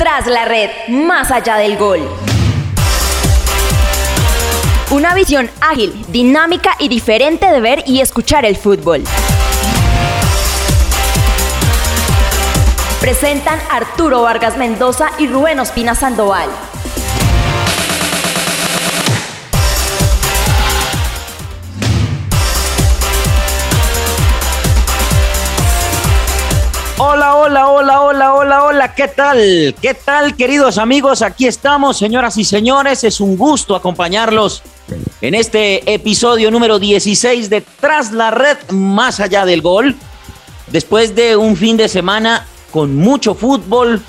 Tras la red, más allá del gol. Una visión ágil, dinámica y diferente de ver y escuchar el fútbol. Presentan Arturo Vargas Mendoza y Rubén Ospina Sandoval. Hola, hola, hola, hola, ¿qué tal? ¿Qué tal, queridos amigos? Aquí estamos, señoras y señores. Es un gusto acompañarlos en este episodio número 16 de Tras la Red, más allá del gol. Después de un fin de semana con mucho fútbol,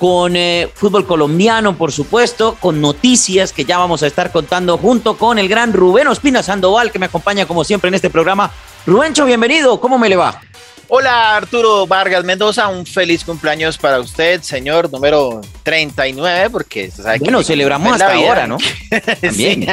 con eh, fútbol colombiano, por supuesto, con noticias que ya vamos a estar contando junto con el gran Rubén Ospina Sandoval, que me acompaña como siempre en este programa. Rubencho, bienvenido, ¿cómo me le va? Hola Arturo Vargas Mendoza, un feliz cumpleaños para usted, señor número 39, porque bueno, celebramos hasta ahora, ¿no? También.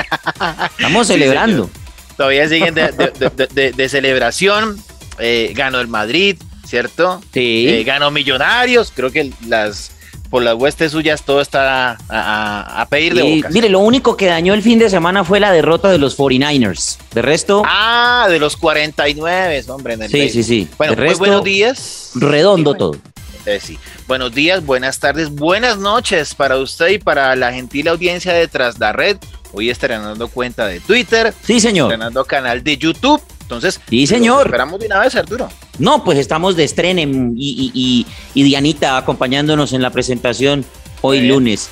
Estamos celebrando. Todavía siguen de, celebración. Eh, ganó el Madrid, ¿cierto? Sí. Eh, ganó Millonarios. Creo que las por las huestes suyas todo está a, pedir de boca. Mire, lo único que dañó el fin de semana fue la derrota de los 49ers. De resto. Ah, de los 49, hombre. En el sí, sí, sí, Bueno, pues buenos días. Redondo todo. Eh, sí. Buenos días, buenas tardes, buenas noches para usted y para la gentil audiencia de Tras la Red. Hoy estrenando cuenta de Twitter. Sí, señor. Estrenando canal de YouTube. Entonces, sí, señor. Esperamos de una vez, Arturo. No, pues estamos de estreno y, Dianita acompañándonos en la presentación hoy lunes.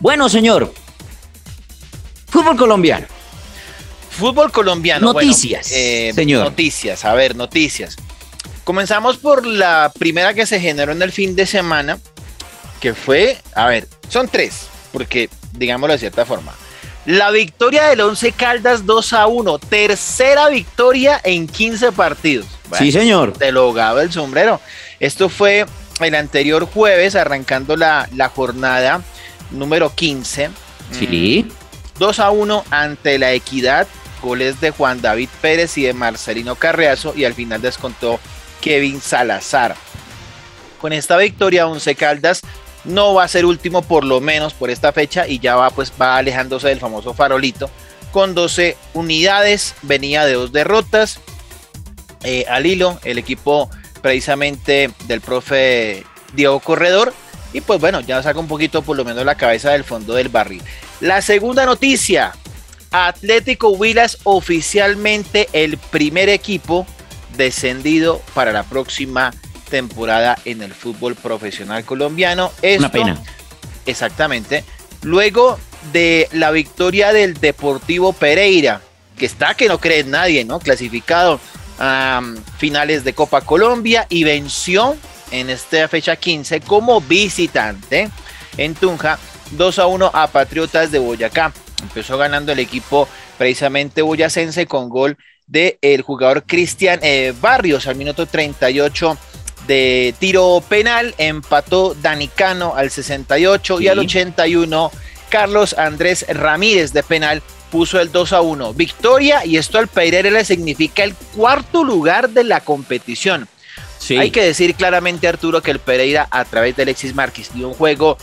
Bueno, señor. Fútbol colombiano. Fútbol colombiano. Noticias, eh, señor. Noticias, a ver, noticias. Comenzamos por la primera que se generó en el fin de semana, que fue, a ver, son tres, porque digámoslo de cierta forma. La victoria del Once Caldas 2 a 1. Tercera victoria en 15 partidos. Sí, señor. Te lo el sombrero. Esto fue el anterior jueves, arrancando la, la jornada número 15. Sí. 2 mm, a 1 ante la Equidad. Goles de Juan David Pérez y de Marcelino Carreazo. Y al final descontó Kevin Salazar. Con esta victoria, Once Caldas no va a ser último por lo menos por esta fecha y ya va pues va alejándose del famoso farolito con 12 unidades, venía de dos derrotas eh, al hilo, el equipo precisamente del profe Diego Corredor y pues bueno, ya saca un poquito por lo menos la cabeza del fondo del barril. La segunda noticia, Atlético Huilas oficialmente el primer equipo descendido para la próxima temporada en el fútbol profesional colombiano. Una pena. Exactamente. Luego de la victoria del Deportivo Pereira, que está que no cree nadie, ¿no? Clasificado a finales de Copa Colombia y venció en esta fecha 15 como visitante en Tunja 2 a 1 a Patriotas de Boyacá. Empezó ganando el equipo precisamente boyacense con gol del el jugador Cristian eh, Barrios al minuto 38 de tiro penal, empató Danicano al 68 y al 81 Carlos Andrés Ramírez de penal puso el 2 a 1. Victoria y esto al Pereira le significa el cuarto lugar de la competición. Hay que decir claramente Arturo que el Pereira a través de Alexis Márquez dio un juego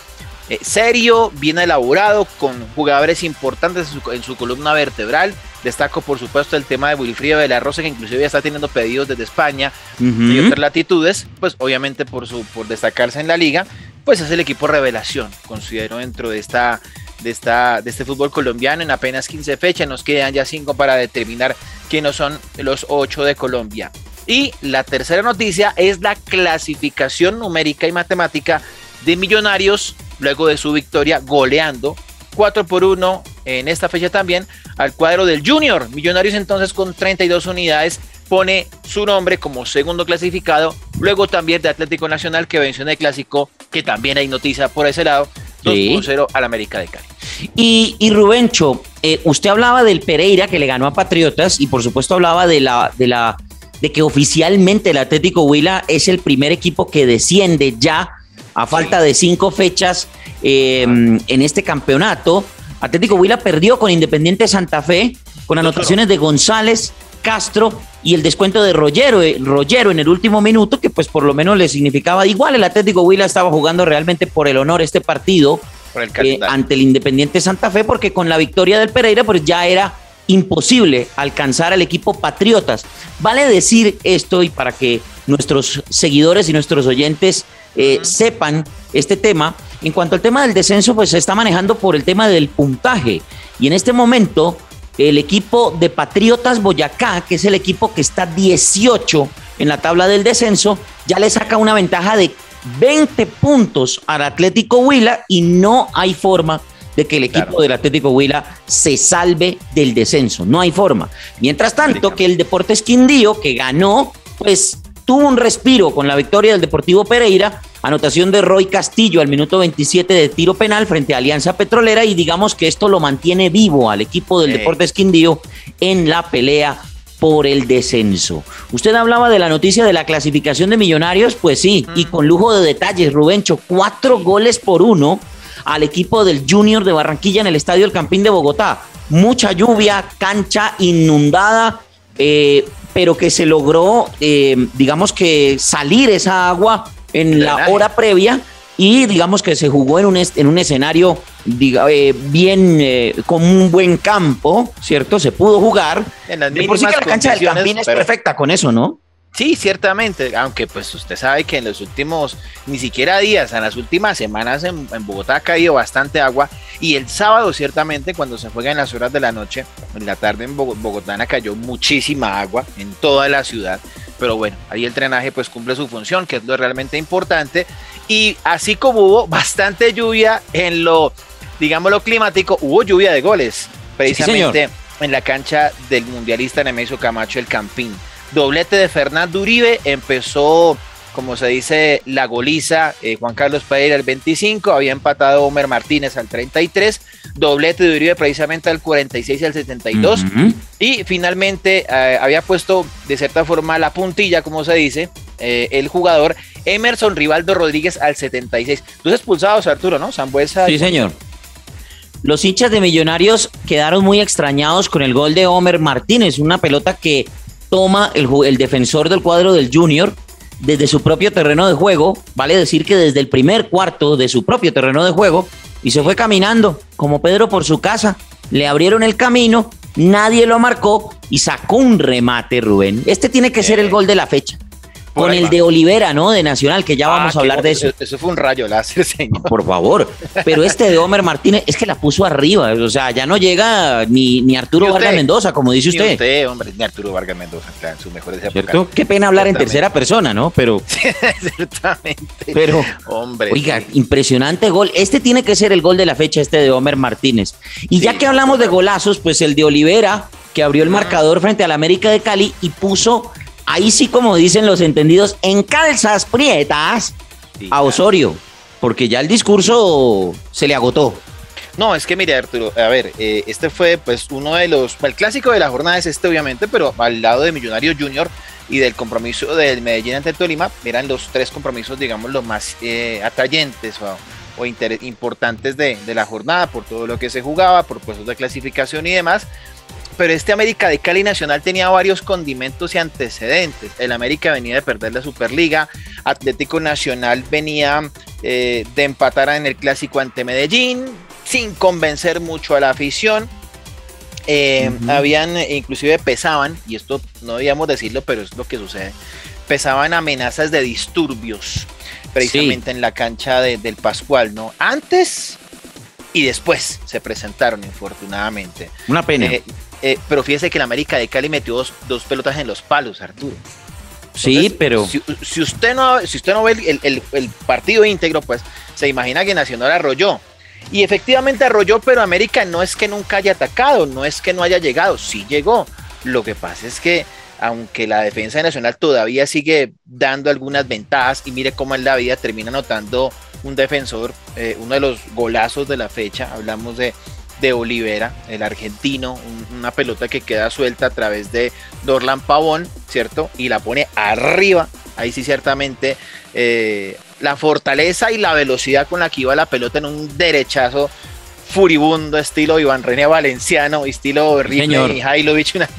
eh, serio, bien elaborado, con jugadores importantes en su columna vertebral Destaco, por supuesto, el tema de Wilfrido de la Rosa, que inclusive ya está teniendo pedidos desde España y otras latitudes, pues obviamente por, su, por destacarse en la liga, pues es el equipo revelación, considero, dentro de esta de, esta, de este fútbol colombiano en apenas 15 fechas. Nos quedan ya 5 para determinar quiénes son los 8 de Colombia. Y la tercera noticia es la clasificación numérica y matemática de Millonarios luego de su victoria goleando 4 por 1 en esta fecha también al cuadro del Junior. Millonarios entonces con 32 unidades pone su nombre como segundo clasificado. Luego también de Atlético Nacional que venció en el clásico, que también hay noticia por ese lado. 2 por 0 al América de Cali. Y, y Rubencho, eh, usted hablaba del Pereira que le ganó a Patriotas y por supuesto hablaba de la, de la de que oficialmente el Atlético Huila es el primer equipo que desciende ya a falta de cinco fechas eh, en este campeonato. Atlético Huila perdió con Independiente Santa Fe, con anotaciones de González Castro y el descuento de Rollero, eh, en el último minuto, que pues por lo menos le significaba igual. El Atlético Huila estaba jugando realmente por el honor este partido eh, ante el Independiente Santa Fe, porque con la victoria del Pereira, pues ya era imposible alcanzar al equipo Patriotas. Vale decir esto y para que nuestros seguidores y nuestros oyentes eh, sepan este tema. En cuanto al tema del descenso, pues se está manejando por el tema del puntaje. Y en este momento, el equipo de Patriotas Boyacá, que es el equipo que está 18 en la tabla del descenso, ya le saca una ventaja de 20 puntos al Atlético Huila y no hay forma de que el equipo del Atlético Huila se salve del descenso. No hay forma. Mientras tanto, que el Deportes Quindío, que ganó, pues tuvo un respiro con la victoria del Deportivo Pereira, anotación de Roy Castillo al minuto 27 de tiro penal frente a Alianza Petrolera y digamos que esto lo mantiene vivo al equipo del Deportes Quindío en la pelea por el descenso. Usted hablaba de la noticia de la clasificación de Millonarios, pues sí, y con lujo de detalles, Rubencho, cuatro goles por uno al equipo del Junior de Barranquilla en el Estadio El Campín de Bogotá. Mucha lluvia, cancha inundada, eh, pero que se logró, eh, digamos que salir esa agua en la hora previa y digamos que se jugó en un, en un escenario eh, bien, con un buen campo, ¿cierto? Se pudo jugar. En las por sí que la cancha del Campín es perfecta con eso, ¿no? Sí, ciertamente, aunque pues usted sabe que en los últimos, ni siquiera días, en las últimas semanas en, Bogotá ha caído bastante agua y el sábado ciertamente cuando se juega en las horas de la noche, en la tarde en Bogotá cayó muchísima agua en toda la ciudad, pero bueno, ahí el drenaje pues cumple su función, que es lo realmente importante y así como hubo bastante lluvia en lo, digámoslo climático, hubo lluvia de goles, precisamente en la cancha del mundialista Nemesio Camacho el Campín Doblete de Fernando Uribe, empezó, como se dice, la goliza eh, Juan Carlos Pereira al 25, había empatado Homer Martínez al 33, doblete de Uribe precisamente al 46 y al 72, y finalmente eh, había puesto de cierta forma la puntilla, como se dice, eh, el jugador Emerson Rivaldo Rodríguez al 76. Dos expulsados, Arturo, ¿no? Sambuesa. Sí, señor. Los hinchas de Millonarios quedaron muy extrañados con el gol de Homer Martínez, una pelota que toma el, el defensor del cuadro del Junior desde su propio terreno de juego, vale decir que desde el primer cuarto de su propio terreno de juego, y se fue caminando, como Pedro por su casa, le abrieron el camino, nadie lo marcó y sacó un remate, Rubén. Este tiene que ser el gol de la fecha con el de Olivera, ¿no? De Nacional, que ya ah, vamos a hablar de eso. Eso fue un rayo láser, señor. Por favor. Pero este de Homer Martínez es que la puso arriba. O sea, ya no llega ni, ni Arturo Vargas Mendoza, como dice usted. Ni usted, hombre, ni Arturo Vargas Mendoza, en su mejor ¿Cierto? Qué pena hablar en tercera persona, ¿no? Pero. Ciertamente. Pero. Hombre. Oiga, impresionante gol. Este tiene que ser el gol de la fecha, este de Homer Martínez. Y ya que hablamos de golazos, pues el de Olivera, que abrió el marcador frente al América de Cali y puso ahí sí, como dicen los entendidos, en calzas prietas a Osorio, porque ya el discurso se le agotó. No, es que mire Arturo, a ver, eh, este fue pues uno de los, el clásico de la jornada es este obviamente, pero al lado de Millonarios Junior y del compromiso del Medellín ante Tolima, eran los tres compromisos, digamos, los más eh, atrayentes o, importantes de, de, la jornada por todo lo que se jugaba, por puestos de clasificación y demás pero este América de Cali Nacional tenía varios condimentos y antecedentes. El América venía de perder la Superliga, Atlético Nacional venía eh, de empatar en el clásico ante Medellín, sin convencer mucho a la afición. Eh, habían, inclusive pesaban, y esto no debíamos decirlo, pero es lo que sucede, pesaban amenazas de disturbios precisamente en la cancha del Pascual, ¿no? Antes y después se presentaron, infortunadamente. Una pena. Eh, pero fíjese que el América de Cali metió dos, pelotas en los palos, Arturo. sí, pero. Si, usted no, si usted no ve el, partido íntegro, pues se imagina que Nacional arrolló. Y efectivamente arrolló, pero América no es que nunca haya atacado, no es que no haya llegado, sí llegó. Lo que pasa es que, aunque la defensa de Nacional todavía sigue dando algunas ventajas, y mire cómo en la vida termina anotando un defensor, eh, uno de los golazos de la fecha, hablamos de de Olivera, el argentino, una pelota que queda suelta a través de Dorlan Pavón, ¿cierto? Y la pone arriba. Ahí sí, ciertamente, eh, la fortaleza y la velocidad con la que iba la pelota en un derechazo furibundo, estilo Iván René Valenciano, estilo Ripley y Hailovich, una,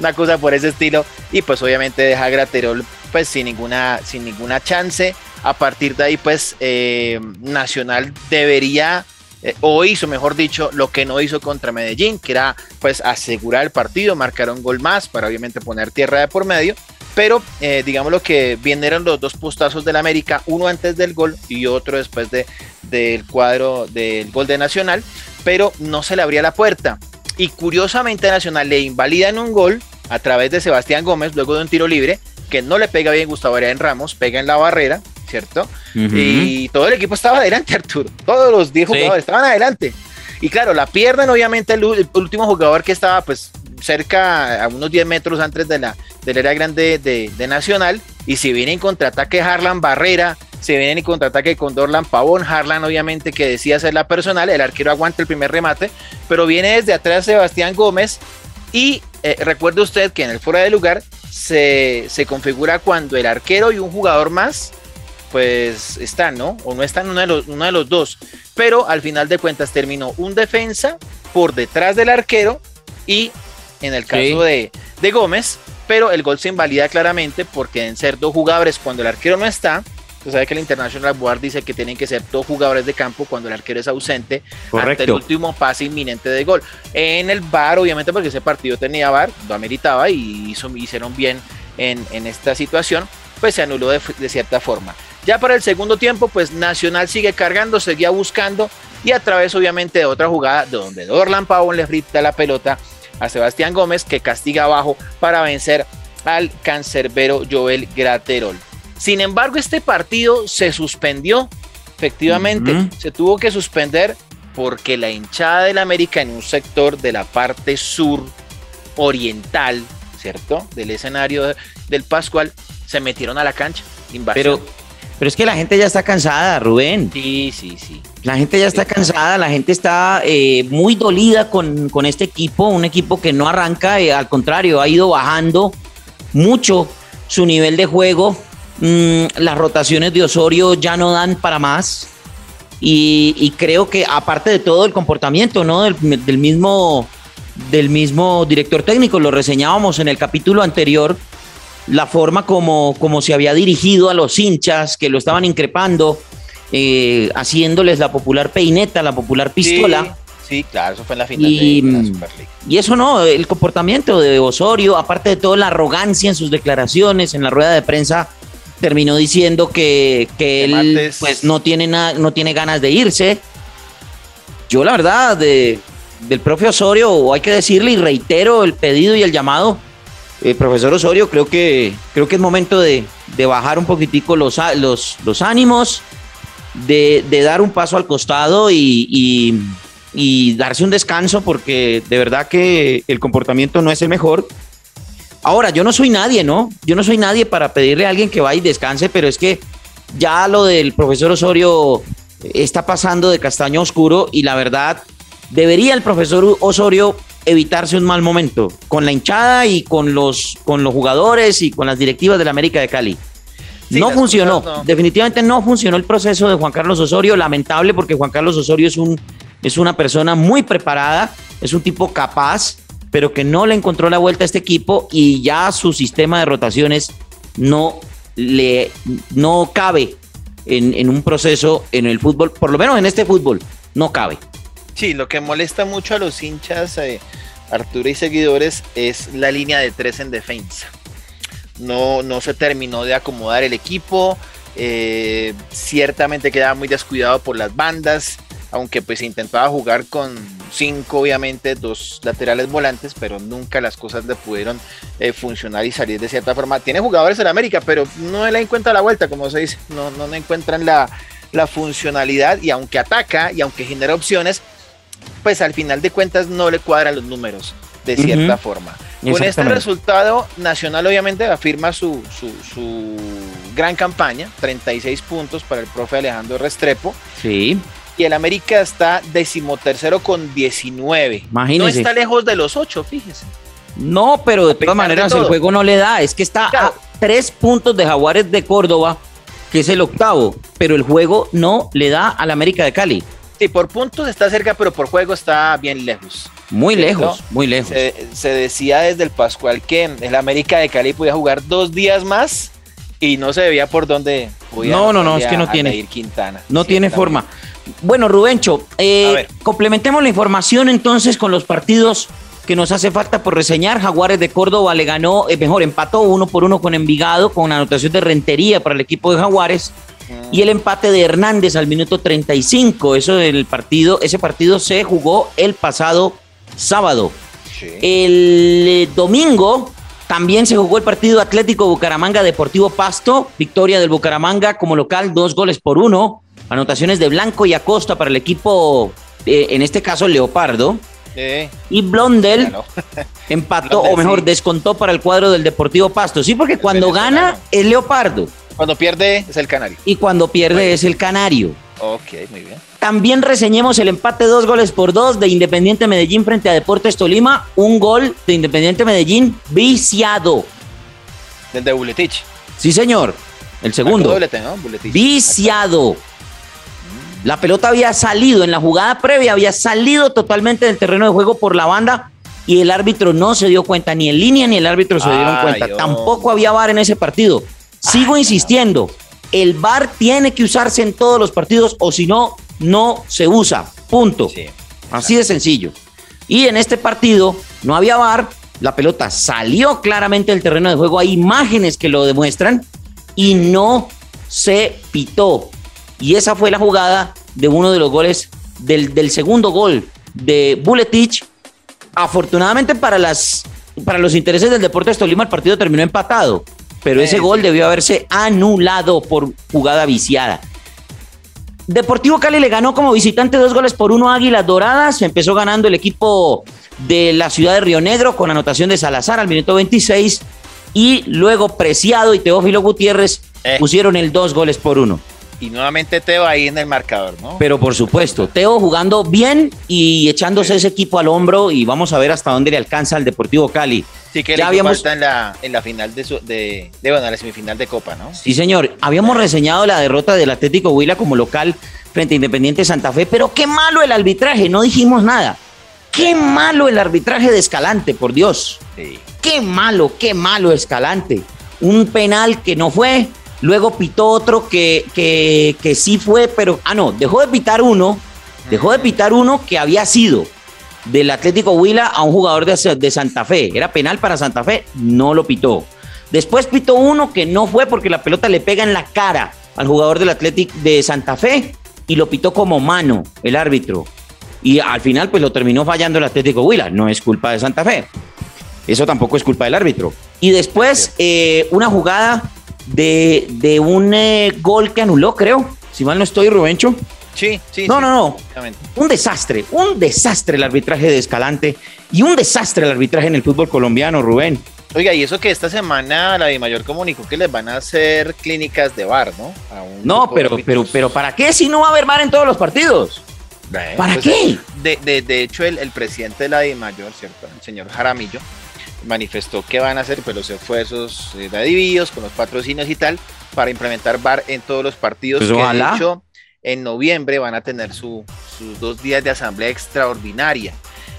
una cosa por ese estilo. Y pues obviamente deja a Graterol pues sin ninguna, sin ninguna chance. A partir de ahí, pues eh, Nacional debería eh, o hizo, mejor dicho, lo que no hizo contra Medellín, que era pues asegurar el partido, marcar un gol más para obviamente poner tierra de por medio. Pero eh, digamos lo que vinieron los dos postazos del América, uno antes del gol y otro después de, del cuadro del gol de Nacional, pero no se le abría la puerta. Y curiosamente Nacional le invalidan un gol a través de Sebastián Gómez luego de un tiro libre que no le pega bien Gustavo en Ramos, pega en la barrera ¿cierto? Y todo el equipo estaba adelante, Arturo. Todos los 10 jugadores estaban adelante. Y claro, la pierden obviamente el, último jugador que estaba pues cerca, a unos 10 metros antes de la, del área grande de, Nacional. Y si viene en contraataque Harlan Barrera, se viene en contraataque con Dorlan Pavón, Harlan obviamente que decía ser la personal, el arquero aguanta el primer remate, pero viene desde atrás Sebastián Gómez y eh, recuerde usted que en el fuera de lugar se, se configura cuando el arquero y un jugador más pues están, ¿no? O no están uno de, los, uno de los dos. Pero al final de cuentas terminó un defensa por detrás del arquero y en el caso de, Gómez, pero el gol se invalida claramente porque deben ser dos jugadores cuando el arquero no está. Usted sabe que el International Board dice que tienen que ser dos jugadores de campo cuando el arquero es ausente Correcto. ante el último pase inminente de gol. En el VAR, obviamente, porque ese partido tenía VAR, lo ameritaba y hizo, hicieron bien en, en esta situación, pues se anuló de, de cierta forma. Ya para el segundo tiempo, pues Nacional sigue cargando, seguía buscando y a través obviamente de otra jugada donde Dorlan Pavón le frita la pelota a Sebastián Gómez que castiga abajo para vencer al cancerbero Joel Graterol. Sin embargo, este partido se suspendió, efectivamente, se tuvo que suspender porque la hinchada del América en un sector de la parte sur oriental, ¿cierto? Del escenario del Pascual, se metieron a la cancha. Invasión. Pero pero es que la gente ya está cansada, Rubén. Sí, sí, sí. La gente ya está cansada, la gente está eh, muy dolida con, este equipo, un equipo que no arranca, eh, al contrario, ha ido bajando mucho su nivel de juego. Mm, las rotaciones de Osorio ya no dan para más. Y, creo que aparte de todo el comportamiento, ¿no? Del, del, mismo, del mismo director técnico, lo reseñábamos en el capítulo anterior la forma como, como se había dirigido a los hinchas que lo estaban increpando, eh, haciéndoles la popular peineta, la popular pistola. Sí, claro, eso fue en la final y, de la mm, Y eso no, el comportamiento de Osorio, aparte de toda la arrogancia en sus declaraciones, en la rueda de prensa, terminó diciendo que, que él pues no tiene, no tiene ganas de irse. Yo la verdad, de, del propio Osorio, hay que decirle y reitero el pedido y el llamado eh, profesor Osorio, creo que, creo que es momento de, bajar un poquitico los, los, los ánimos, de, dar un paso al costado y, darse un descanso, porque de verdad que el comportamiento no es el mejor. Ahora, yo no soy nadie, ¿no? Yo no soy nadie para pedirle a alguien que vaya y descanse, pero es que ya lo del profesor Osorio está pasando de castaño oscuro y la verdad, debería el profesor Osorio evitarse un mal momento con la hinchada y con los, con los jugadores y con las directivas de la América de Cali. no funcionó, definitivamente no funcionó el proceso de Juan Carlos Osorio, lamentable porque Juan Carlos Osorio es, un, es una persona muy preparada, es un tipo capaz, pero que no le encontró la vuelta a este equipo y ya su sistema de rotaciones no le no cabe en, en un proceso en el fútbol, por lo menos en este fútbol, no cabe. Sí, lo que molesta mucho a los hinchas, eh, Arturo y seguidores, es la línea de tres en defensa. No, no se terminó de acomodar el equipo. Eh, ciertamente quedaba muy descuidado por las bandas, aunque pues intentaba jugar con cinco, obviamente, dos laterales volantes, pero nunca las cosas le pudieron eh, funcionar y salir de cierta forma. Tiene jugadores en América, pero no le encuentra la vuelta, como se dice, no, no encuentran la, la funcionalidad y aunque ataca y aunque genera opciones, pues al final de cuentas no le cuadran los números de cierta forma. Con este resultado, Nacional obviamente afirma su, su, gran campaña, 36 puntos para el profe Alejandro Restrepo. Sí. Y el América está decimotercero con 19. No está lejos de los 8, fíjese. No, pero de todas maneras el juego no le da. Es que está a tres puntos de Jaguares de Córdoba, que es el octavo, pero el juego no le da al América de Cali. Sí, por puntos está cerca, pero por juego está bien lejos. Muy lejos, muy lejos. Se, decía desde el Pascual que el América de Cali podía jugar dos días más y no se veía por dónde podía No, no, no, es que no tiene. Quintana. No tiene forma. Bueno, Rubencho, eh, complementemos la información entonces con los partidos que nos hace falta por reseñar. Jaguares de Córdoba le ganó, eh, mejor, empató uno por uno con Envigado, con anotación de rentería para el equipo de Jaguares. Y el empate de Hernández al minuto 35. Eso del partido, ese partido se jugó el pasado sábado. El eh, domingo también se jugó el partido Atlético Bucaramanga Deportivo Pasto. Victoria del Bucaramanga como local, dos goles por uno. Anotaciones de Blanco y Acosta para el equipo, eh, en este caso Leopardo. Y Blondel empató, o mejor, descontó para el cuadro del Deportivo Pasto. Sí, porque cuando gana es Leopardo. Cuando pierde es el Canario. Y cuando pierde es el Canario. Ok, muy bien. También reseñemos el empate dos goles por dos de Independiente Medellín frente a Deportes Tolima. Un gol de Independiente Medellín viciado. Del de Buletich. Sí, señor. El segundo. Viciado. La pelota había salido en la jugada previa, había salido totalmente del terreno de juego por la banda y el árbitro no se dio cuenta, ni en línea ni el árbitro se dieron cuenta. Tampoco había VAR en ese partido. Sigo insistiendo, el VAR tiene que usarse en todos los partidos o si no, no se usa. Punto. Así de sencillo. Y en este partido no había VAR, la pelota salió claramente del terreno de juego, hay imágenes que lo demuestran y no se pitó. Y esa fue la jugada de uno de los goles, del, segundo gol de Buletich. Afortunadamente para, las, para los intereses del Deportes Tolima el partido terminó empatado, pero ese gol debió haberse anulado por jugada viciada. Deportivo Cali le ganó como visitante dos goles por uno a Águilas Doradas. Empezó ganando el equipo de la ciudad de Río Negro con anotación de Salazar al minuto 26. Y luego Preciado y Teófilo Gutiérrez eh. pusieron el dos goles por uno. Y nuevamente Teo ahí en el marcador, ¿no? Pero por supuesto, Teo jugando bien y echándose ese equipo al hombro y vamos a ver hasta dónde le alcanza al Deportivo Cali. Sí que ya habíamos en la, en la final de, de, de, bueno, la semifinal de Copa, ¿no? Sí, señor. Habíamos reseñado la derrota del Atlético Huila como local frente a Independiente Santa Fe, pero qué malo el arbitraje, no dijimos nada. Qué malo el arbitraje de Escalante, por Dios. Sí. Qué malo, qué malo Escalante. Un penal que no fue, Luego pitó otro que, que, sí fue, pero. Ah, no, dejó de pitar uno. Dejó de pitar uno que había sido del Atlético Huila a un jugador de, de Santa Fe. Era penal para Santa Fe, no lo pitó. Después pitó uno que no fue porque la pelota le pega en la cara al jugador del Atlético de Santa Fe y lo pitó como mano el árbitro. Y al final, pues lo terminó fallando el Atlético Huila. No es culpa de Santa Fe. Eso tampoco es culpa del árbitro. Y después, eh, una jugada de, un eh, gol que anuló, creo. Si mal no estoy, Rubencho. Sí, sí. No, no, no. Un desastre, un desastre el arbitraje de Escalante y un desastre el arbitraje en el fútbol colombiano, Rubén. Oiga, y eso que esta semana la de Mayor comunicó que les van a hacer clínicas de bar, ¿no? no, pero, pero, pero ¿para qué si no va a haber bar en todos los partidos? ¿Para pues, qué? De, de, hecho, el, el, presidente de la de Mayor, ¿cierto? El señor Jaramillo, manifestó que van a hacer pues, los esfuerzos eh, de divididos con los patrocinios y tal para implementar VAR en todos los partidos pues que de hecho en noviembre van a tener sus dos días de asamblea extraordinaria.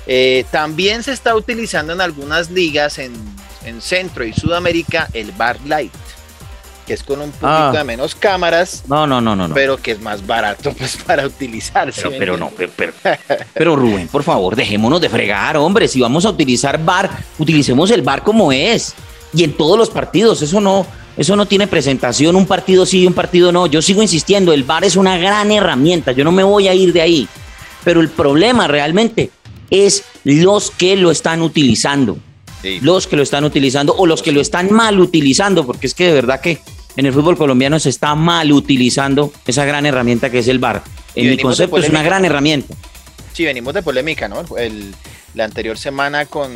Eh, también se está utilizando en algunas ligas en, en Centro y Sudamérica el VAR Light que es con un poquito ah. de menos cámaras. No, no, no, no, Pero que es más barato pues para utilizar. Pero, pero no, pero, pero, Rubén, por favor, dejémonos de fregar, hombre. Si vamos a utilizar bar, utilicemos el bar como es. Y en todos los partidos, eso no, eso no tiene presentación, un partido sí y un partido no. Yo sigo insistiendo, el bar es una gran herramienta, yo no me voy a ir de ahí. Pero el problema realmente es los que lo están utilizando. Los que lo están utilizando o los que lo están mal utilizando, porque es que de verdad que en el fútbol colombiano se está mal utilizando esa gran herramienta que es el VAR. En mi concepto es una gran herramienta. Sí, venimos de polémica, ¿no? la anterior semana con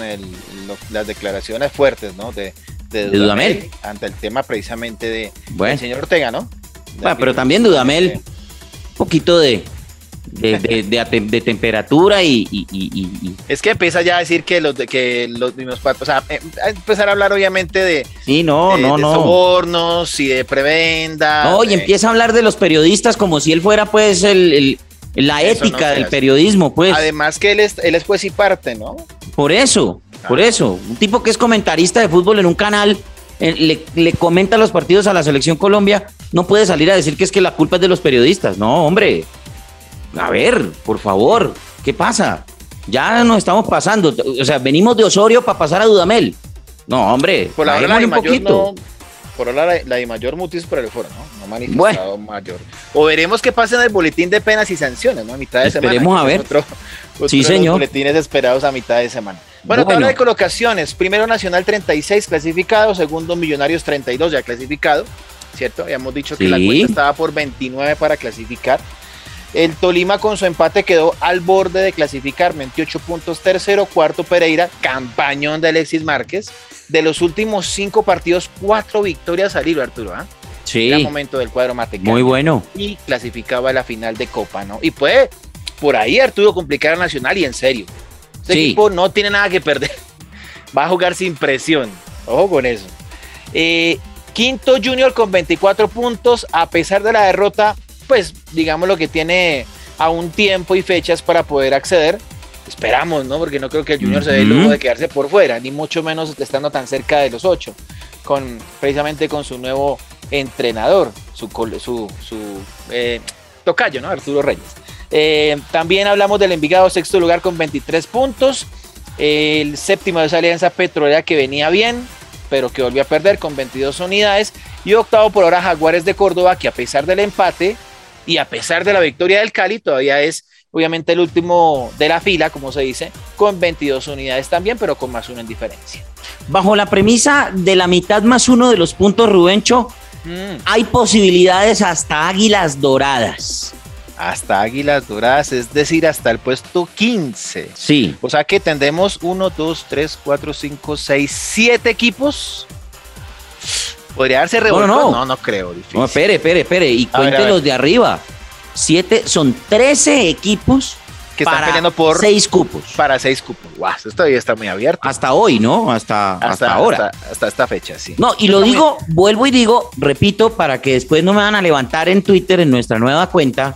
las declaraciones fuertes, ¿no? De, Dudamel, ante el tema precisamente de del señor Ortega, ¿no? Bueno, pero también Dudamel, un poquito de, de, temperatura y, Es que empieza ya a decir que los, que los mismos o sea, eh, empezar a hablar obviamente de, sí, no, no, no. sobornos y de prebenda. No, y empieza a hablar de los periodistas como si él fuera pues el, la ética del periodismo, pues. Además que él es, él es juez y parte, ¿no? Por eso, por eso. Un tipo que es comentarista de fútbol en un canal, eh, le, le, comenta los partidos a la selección Colombia, no puede salir a decir que es que la culpa es de los periodistas. No, hombre. A ver, por favor, ¿qué pasa? Ya nos estamos pasando. O sea, venimos de Osorio para pasar a Dudamel. No, hombre, por la hora un poquito. por ahora la, de mayor mutis por el foro, ¿no? No manifestado mayor. O veremos qué pasa en el boletín de penas y sanciones, ¿no? A mitad de semana. Esperemos a ver. Otro, sí, señor. boletines esperados a mitad de semana. Bueno, bueno. de colocaciones. Primero Nacional 36 clasificado, segundo Millonarios 32 ya clasificado, ¿cierto? Habíamos dicho que la cuenta estaba por 29 para clasificar. El Tolima con su empate quedó al borde de clasificar, 28 puntos tercero, cuarto Pereira, campañón de Alexis Márquez. De los últimos cinco partidos, cuatro victorias al hilo, Arturo. ¿ah? Sí. Era momento del cuadro matecano. Muy bueno. Y clasificaba a la final de Copa, ¿no? Y puede, por ahí Arturo complicar a Nacional y en serio. Este equipo no tiene nada que perder. Va a jugar sin presión. Ojo con eso. Eh, quinto Junior con 24 puntos, a pesar de la derrota, pues digamos lo que tiene aún tiempo y fechas para poder acceder. Esperamos, ¿no? Porque no creo que el Junior se dé el lujo de quedarse por fuera, ni mucho menos estando tan cerca de los ocho, con, precisamente con su nuevo entrenador, su, su, su eh, tocayo, ¿no? Arturo Reyes. Eh, también hablamos del Envigado, sexto lugar con 23 puntos. El séptimo de esa alianza petrolera que venía bien, pero que volvió a perder con 22 unidades. Y octavo por ahora Jaguares de Córdoba, que a pesar del empate, y a pesar de la victoria del Cali, todavía es obviamente el último de la fila, como se dice, con 22 unidades también, pero con más uno en diferencia. Bajo la premisa de la mitad más uno de los puntos, Rubencho, mm. hay posibilidades hasta Águilas Doradas. Hasta Águilas Doradas, es decir, hasta el puesto 15. Sí. O sea que tendremos 1, 2, 3, 4, 5, 6, 7 equipos ¿Podría darse revuelto? No, no, no, no creo. No, espere, espere, espere. Y cuente los de arriba. Siete, son 13 equipos que están peleando por seis cupos. Para seis cupos. Guau, esto todavía está muy abierto. Hasta hoy, ¿no? Hasta, hasta, ahora. Hasta, esta fecha, sí. No, y lo digo, vuelvo y digo, repito, para que después no me van a levantar en Twitter en nuestra nueva cuenta.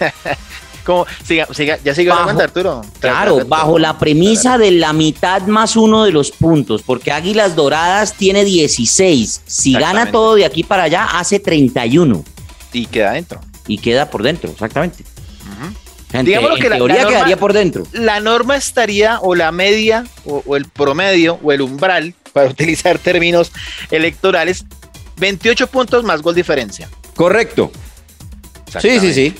Como, siga, siga, ya sigue la cuenta, Arturo. Claro, bajo la premisa de la mitad más uno de los puntos, porque Águilas Doradas tiene 16. Si gana todo de aquí para allá, hace 31. Y queda dentro. Y queda por dentro, exactamente. Digamos que la, teoría quedaría por dentro. La norma estaría, o la media, o, el promedio, o el umbral, para utilizar términos electorales, 28 puntos más gol diferencia. Correcto. Sí, sí, sí.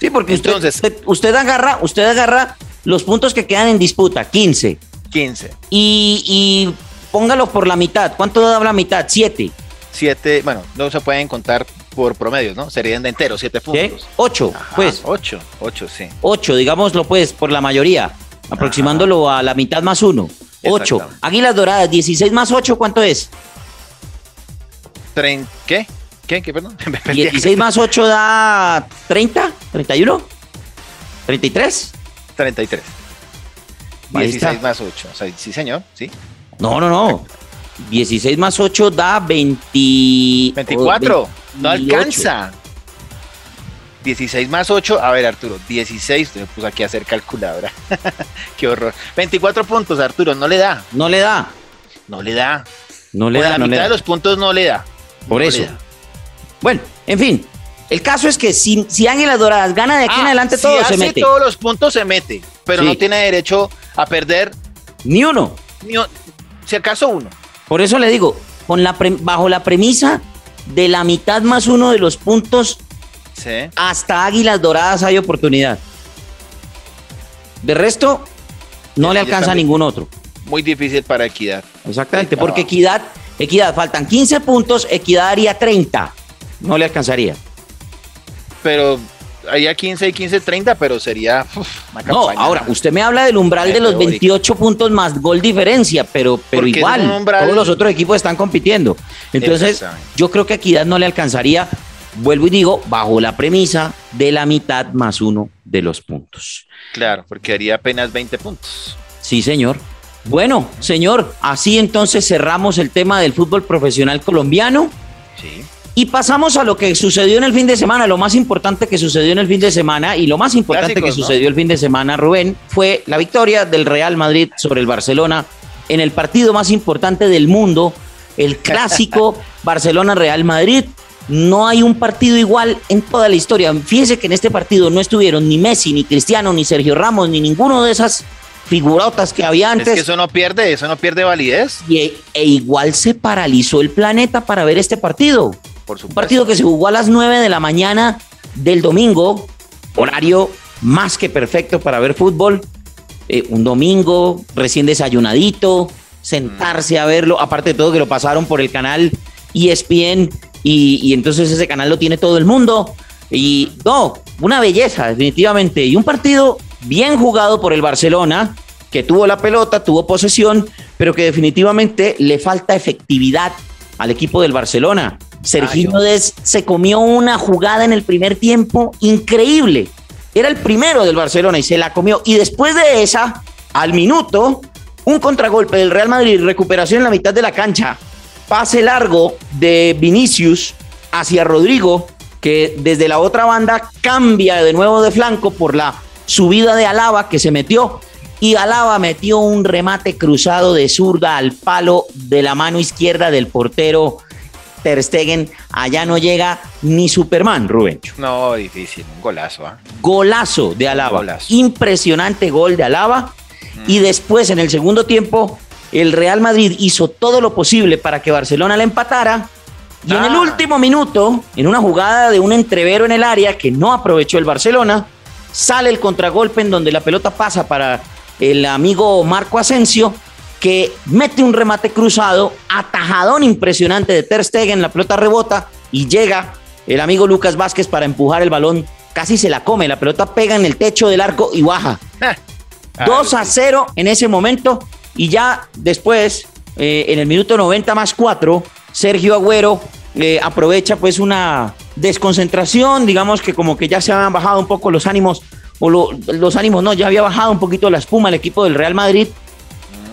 Sí, porque usted, usted, agarra, usted agarra los puntos que quedan en disputa, 15. 15. Y, y póngalo por la mitad. ¿Cuánto da la mitad? 7. 7, bueno, no se pueden contar por promedios, ¿no? Serían de entero, 7 puntos. 8, pues. 8, 8, sí. 8, digámoslo pues, por la mayoría, aproximándolo a la mitad más 1. 8. Águilas Doradas, 16 más 8, ¿cuánto es? ¿Qué? ¿Qué? ¿Qué, perdón? 16 más 8 da 30, 31, 33. 33. 16 más 8. O sea, sí, señor, sí. No, no, no. 16 más 8 da 20... 24. No alcanza. 16 más 8, a ver Arturo, 16, te puse aquí a hacer calculadora. Qué horror. 24 puntos, Arturo, no le da. No le da. No le da. No le da. La mitad de los puntos no le da. Por eso. Bueno, en fin, el caso es que si, si Águilas Doradas gana de aquí en ah, adelante, todo se mete. todos los puntos se mete, pero no tiene derecho a perder ni uno. Ni, si acaso uno. Por eso le digo, con la bajo la premisa de la mitad más uno de los puntos, hasta Águilas Doradas hay oportunidad. De resto, no le alcanza a ningún otro. Muy difícil para Equidad. Exactamente, porque Equidad, Equidad faltan 15 puntos, Equidad haría 30 no le alcanzaría. Pero haría 15 y 15, 30, pero sería No, ahora, usted me habla del umbral de los 28 puntos más gol diferencia, pero, pero igual, todos los otros equipos están compitiendo. Entonces, yo creo que a Equidad no le alcanzaría, vuelvo y digo, bajo la premisa de la mitad más uno de los puntos. Claro, porque haría apenas 20 puntos. Sí, señor. Bueno, señor, así entonces cerramos el tema del fútbol profesional colombiano. Sí. Y pasamos a lo que sucedió en el fin de semana. Lo más importante que sucedió en el fin de semana y lo más importante que sucedió el fin de semana, Rubén, fue la victoria del Real Madrid sobre el Barcelona en el partido más importante del mundo, el clásico Barcelona-Real Madrid. No hay un partido igual en toda la historia. Fíjese que en este partido no estuvieron ni Messi, ni Cristiano, ni Sergio Ramos, ni ninguno de esas figurotas que había antes. Es que eso no pierde, eso no pierde validez. Y, e igual se paralizó el planeta para ver este partido. Un partido que se jugó a las 9 de la mañana del domingo, horario más que perfecto para ver fútbol. Eh, un domingo recién desayunadito, sentarse a verlo, aparte de todo que lo pasaron por el canal ESPN y, y entonces ese canal lo tiene todo el mundo. Y no, una belleza definitivamente. Y un partido bien jugado por el Barcelona, que tuvo la pelota, tuvo posesión, pero que definitivamente le falta efectividad al equipo del Barcelona. Sergio Des se comió una jugada en el primer tiempo increíble. Era el primero del Barcelona y se la comió. Y después de esa, al minuto, un contragolpe del Real Madrid, recuperación en la mitad de la cancha, pase largo de Vinicius hacia Rodrigo, que desde la otra banda cambia de nuevo de flanco por la subida de Alaba que se metió. Y Alaba metió un remate cruzado de zurda al palo de la mano izquierda del portero Ter Stegen, allá no llega ni Superman, Rubén. No, difícil, un golazo. ¿ah? Golazo de Alaba. Impresionante gol de Alaba. Y después, en el segundo tiempo, el Real Madrid hizo todo lo posible para que Barcelona le empatara. Y en el ah. último minuto, en una jugada de un entrevero en el área que no aprovechó el Barcelona, sale el contragolpe en donde la pelota pasa para el amigo Marco Asensio que mete un remate cruzado, atajadón impresionante de Ter Stegen, la pelota rebota y llega el amigo Lucas Vázquez para empujar el balón, casi se la come, la pelota pega en el techo del arco y baja. 2 a 0 en ese momento y ya después, eh, en el minuto 90 más 4, Sergio Agüero eh, aprovecha pues una desconcentración, digamos que como que ya se habían bajado un poco los ánimos, o los ánimos no, ya había bajado un poquito la espuma el equipo del Real Madrid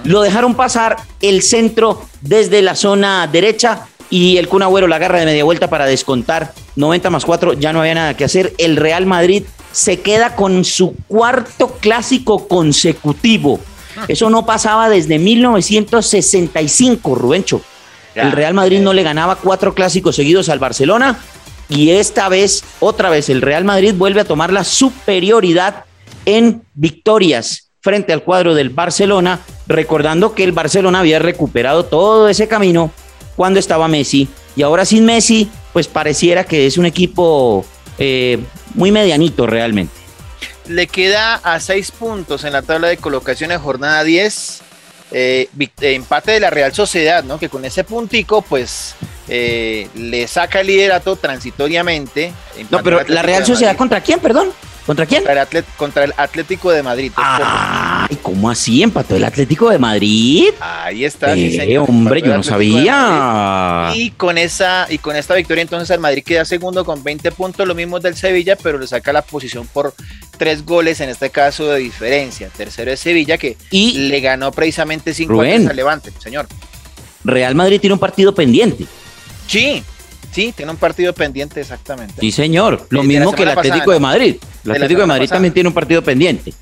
lo dejaron pasar el centro desde la zona derecha y el Kun Agüero la agarra de media vuelta para descontar 90 más 4, ya no había nada que hacer. El Real Madrid se queda con su cuarto clásico consecutivo. Eso no pasaba desde 1965, Rubencho. El Real Madrid no le ganaba cuatro clásicos seguidos al Barcelona y esta vez, otra vez, el Real Madrid vuelve a tomar la superioridad en victorias frente al cuadro del Barcelona, recordando que el Barcelona había recuperado todo ese camino cuando estaba Messi y ahora sin Messi, pues pareciera que es un equipo eh, muy medianito realmente. Le queda a seis puntos en la tabla de colocaciones, jornada 10. Eh, empate de la Real Sociedad, ¿no? Que con ese puntico, pues eh, le saca el liderato transitoriamente. No, pero la Real Sociedad contra quién, perdón? ¿Contra quién? Contra el, Atlético de Madrid. Ay, ¿cómo así empató el Atlético de Madrid? Ahí está. Eh, hombre, yo no sabía. Y con esa y con esta victoria entonces el Madrid queda segundo con 20 puntos, lo mismo del Sevilla, pero le saca la posición por tres goles en este caso de diferencia. Tercero es Sevilla que le ganó precisamente 5 al Levante, señor. Real Madrid tiene un partido pendiente. Sí, Sí, tiene un partido pendiente, exactamente. Sí, señor. Lo mismo que el Atlético de Madrid. El Atlético de Madrid también tiene un partido pendiente.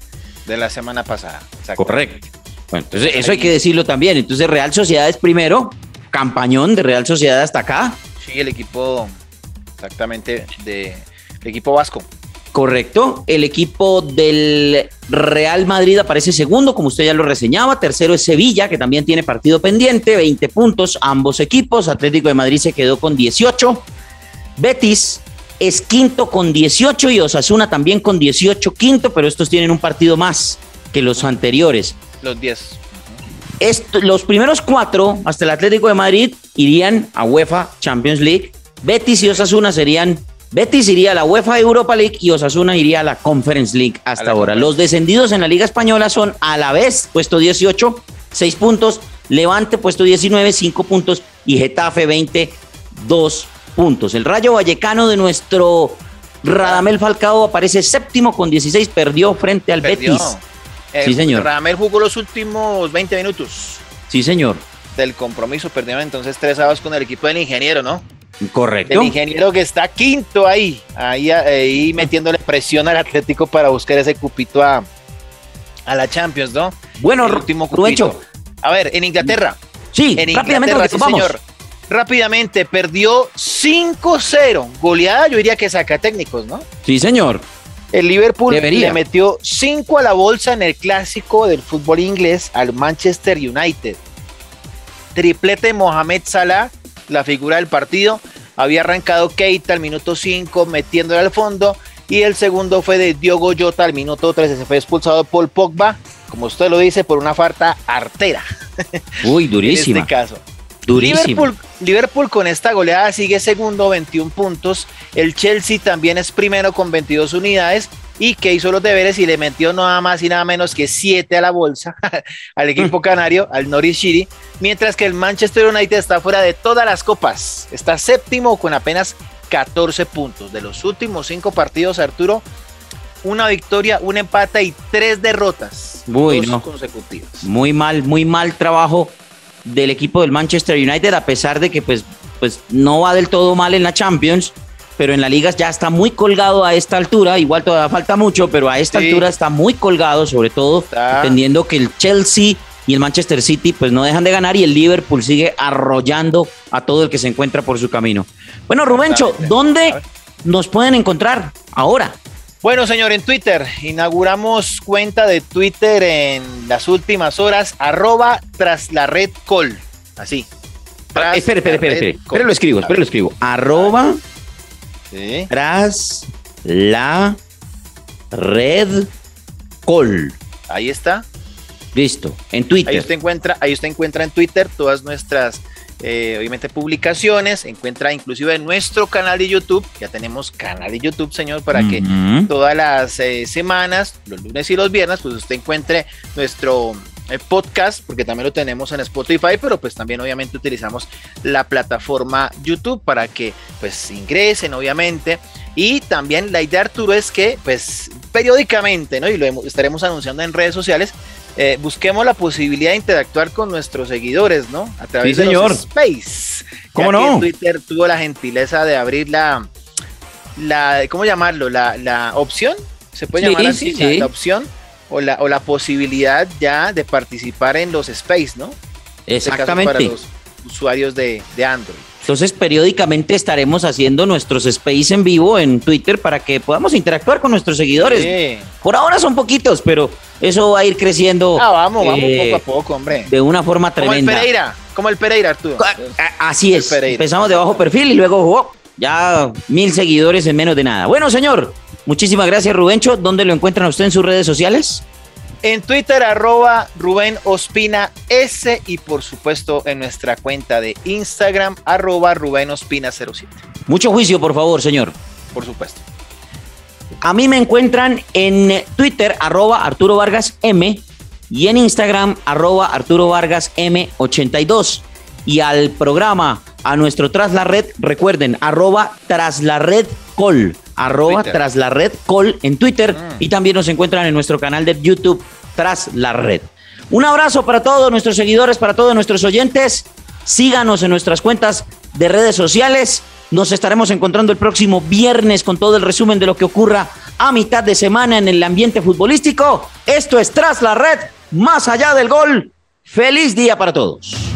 De la semana pasada. Correcto. Bueno, entonces eso hay que decirlo también. Entonces Real Sociedad es primero, campañón de Real Sociedad hasta acá. Sí, el equipo, exactamente, de el equipo vasco. Correcto. El equipo del Real Madrid aparece segundo, como usted ya lo reseñaba. Tercero es Sevilla, que también tiene partido pendiente, 20 puntos ambos equipos. Atlético de Madrid se quedó con 18. Betis es quinto con 18 y Osasuna también con 18 quinto, pero estos tienen un partido más que los anteriores. Los 10. los primeros cuatro, hasta el Atlético de Madrid, irían a UEFA Champions League. Betis y Osasuna serían Betis iría a la UEFA Europa League y Osasuna iría a la Conference League hasta ahora. Los descendidos en la Liga Española son a la vez puesto 18, 6 puntos, Levante puesto 19, 5 puntos y Getafe 20, 2 puntos. El Rayo Vallecano de nuestro Radamel Falcao aparece séptimo con 16, perdió frente al Betis. sí, eh, señor. Radamel jugó los últimos 20 minutos. Sí, señor. Del compromiso, perdió entonces 3 a con el equipo del ingeniero, ¿no? Correcto. El ingeniero que está quinto ahí, ahí, ahí metiéndole presión al Atlético para buscar ese cupito a, a la Champions, ¿no? Bueno, el último cupito. A ver, en Inglaterra. Sí, en rápidamente sí, señor. Rápidamente, perdió 5-0. Goleada, yo diría que saca técnicos, ¿no? Sí, señor. El Liverpool le metió 5 a la bolsa en el clásico del fútbol inglés al Manchester United. Triplete Mohamed Salah, la figura del partido. Había arrancado Keita al minuto 5 metiéndole al fondo. Y el segundo fue de Diogo Jota al minuto 13. Se fue expulsado Paul Pogba, como usted lo dice, por una falta artera. Uy, durísima. en este caso. Durísimo. Liverpool, con esta goleada sigue segundo, 21 puntos. El Chelsea también es primero con 22 unidades y que hizo los deberes y le metió nada más y nada menos que 7 a la bolsa al equipo mm. canario, al Norwich City, mientras que el Manchester United está fuera de todas las copas. Está séptimo con apenas 14 puntos. De los últimos 5 partidos, Arturo, una victoria, un empate y tres derrotas muy, consecutivas. Muy mal, muy mal trabajo del equipo del Manchester United, a pesar de que pues, pues no va del todo mal en la Champions, pero en la liga ya está muy colgado a esta altura, igual todavía falta mucho, pero a esta altura está muy colgado, sobre todo entendiendo que el Chelsea y el Manchester City pues no dejan de ganar y el Liverpool sigue arrollando a todo el que se encuentra por su camino. Bueno, Rubencho, ¿dónde nos pueden encontrar ahora? Bueno, señor, en Twitter inauguramos cuenta de Twitter en las últimas horas, arroba tras la red col. Así. Ah, espere, espere, espere, espere. Espere, lo escribo, espere, lo escribo. Arroba tras la red col. Ahí está. Listo, en Twitter. Ahí usted encuentra, ahí usted encuentra en Twitter todas nuestras eh, obviamente publicaciones, encuentra inclusive en nuestro canal de YouTube, ya tenemos canal de YouTube, señor, para que todas las eh, semanas, los lunes y los viernes, pues usted encuentre nuestro eh, podcast, porque también lo tenemos en Spotify, pero pues también obviamente utilizamos la plataforma YouTube para que pues ingresen, obviamente. Y también la idea, Arturo, es que pues periódicamente, ¿no? Y lo estaremos anunciando en redes sociales, eh, busquemos la posibilidad de interactuar con nuestros seguidores, ¿no? A través de los Space. ¿Cómo no? Twitter tuvo la gentileza de abrir la, la ¿cómo llamarlo? La, la opción, se puede llamar así, La, opción o la, o la posibilidad ya de participar en los Space, ¿no? Este Exactamente. para los usuarios de, de Android. Entonces, periódicamente estaremos haciendo nuestros space en vivo en Twitter para que podamos interactuar con nuestros seguidores. Por ahora son poquitos, pero eso va a ir creciendo. Ah, vamos, vamos eh, poco a poco, hombre. De una forma tremenda. Como el Pereira, como el Pereira, Arturo. Así es. Empezamos de bajo perfil y luego ya mil seguidores en menos de nada. Bueno, señor, muchísimas gracias, Rubencho. ¿Dónde lo encuentran usted en sus redes sociales? En Twitter, arroba Rubén Ospina S y por supuesto en nuestra cuenta de Instagram, arroba Rubén Ospina 07. Mucho juicio, por favor, señor. Por supuesto. A mí me encuentran en Twitter, arroba Arturo Vargas M y en Instagram, arroba Arturo Vargas M82. Y al programa, a nuestro Tras la Red, recuerden, arroba Tras la Red Col arroba tras la red col en Twitter mm. y también nos encuentran en nuestro canal de YouTube tras la red. Un abrazo para todos nuestros seguidores, para todos nuestros oyentes. Síganos en nuestras cuentas de redes sociales. Nos estaremos encontrando el próximo viernes con todo el resumen de lo que ocurra a mitad de semana en el ambiente futbolístico. Esto es Tras la Red, más allá del gol. Feliz día para todos.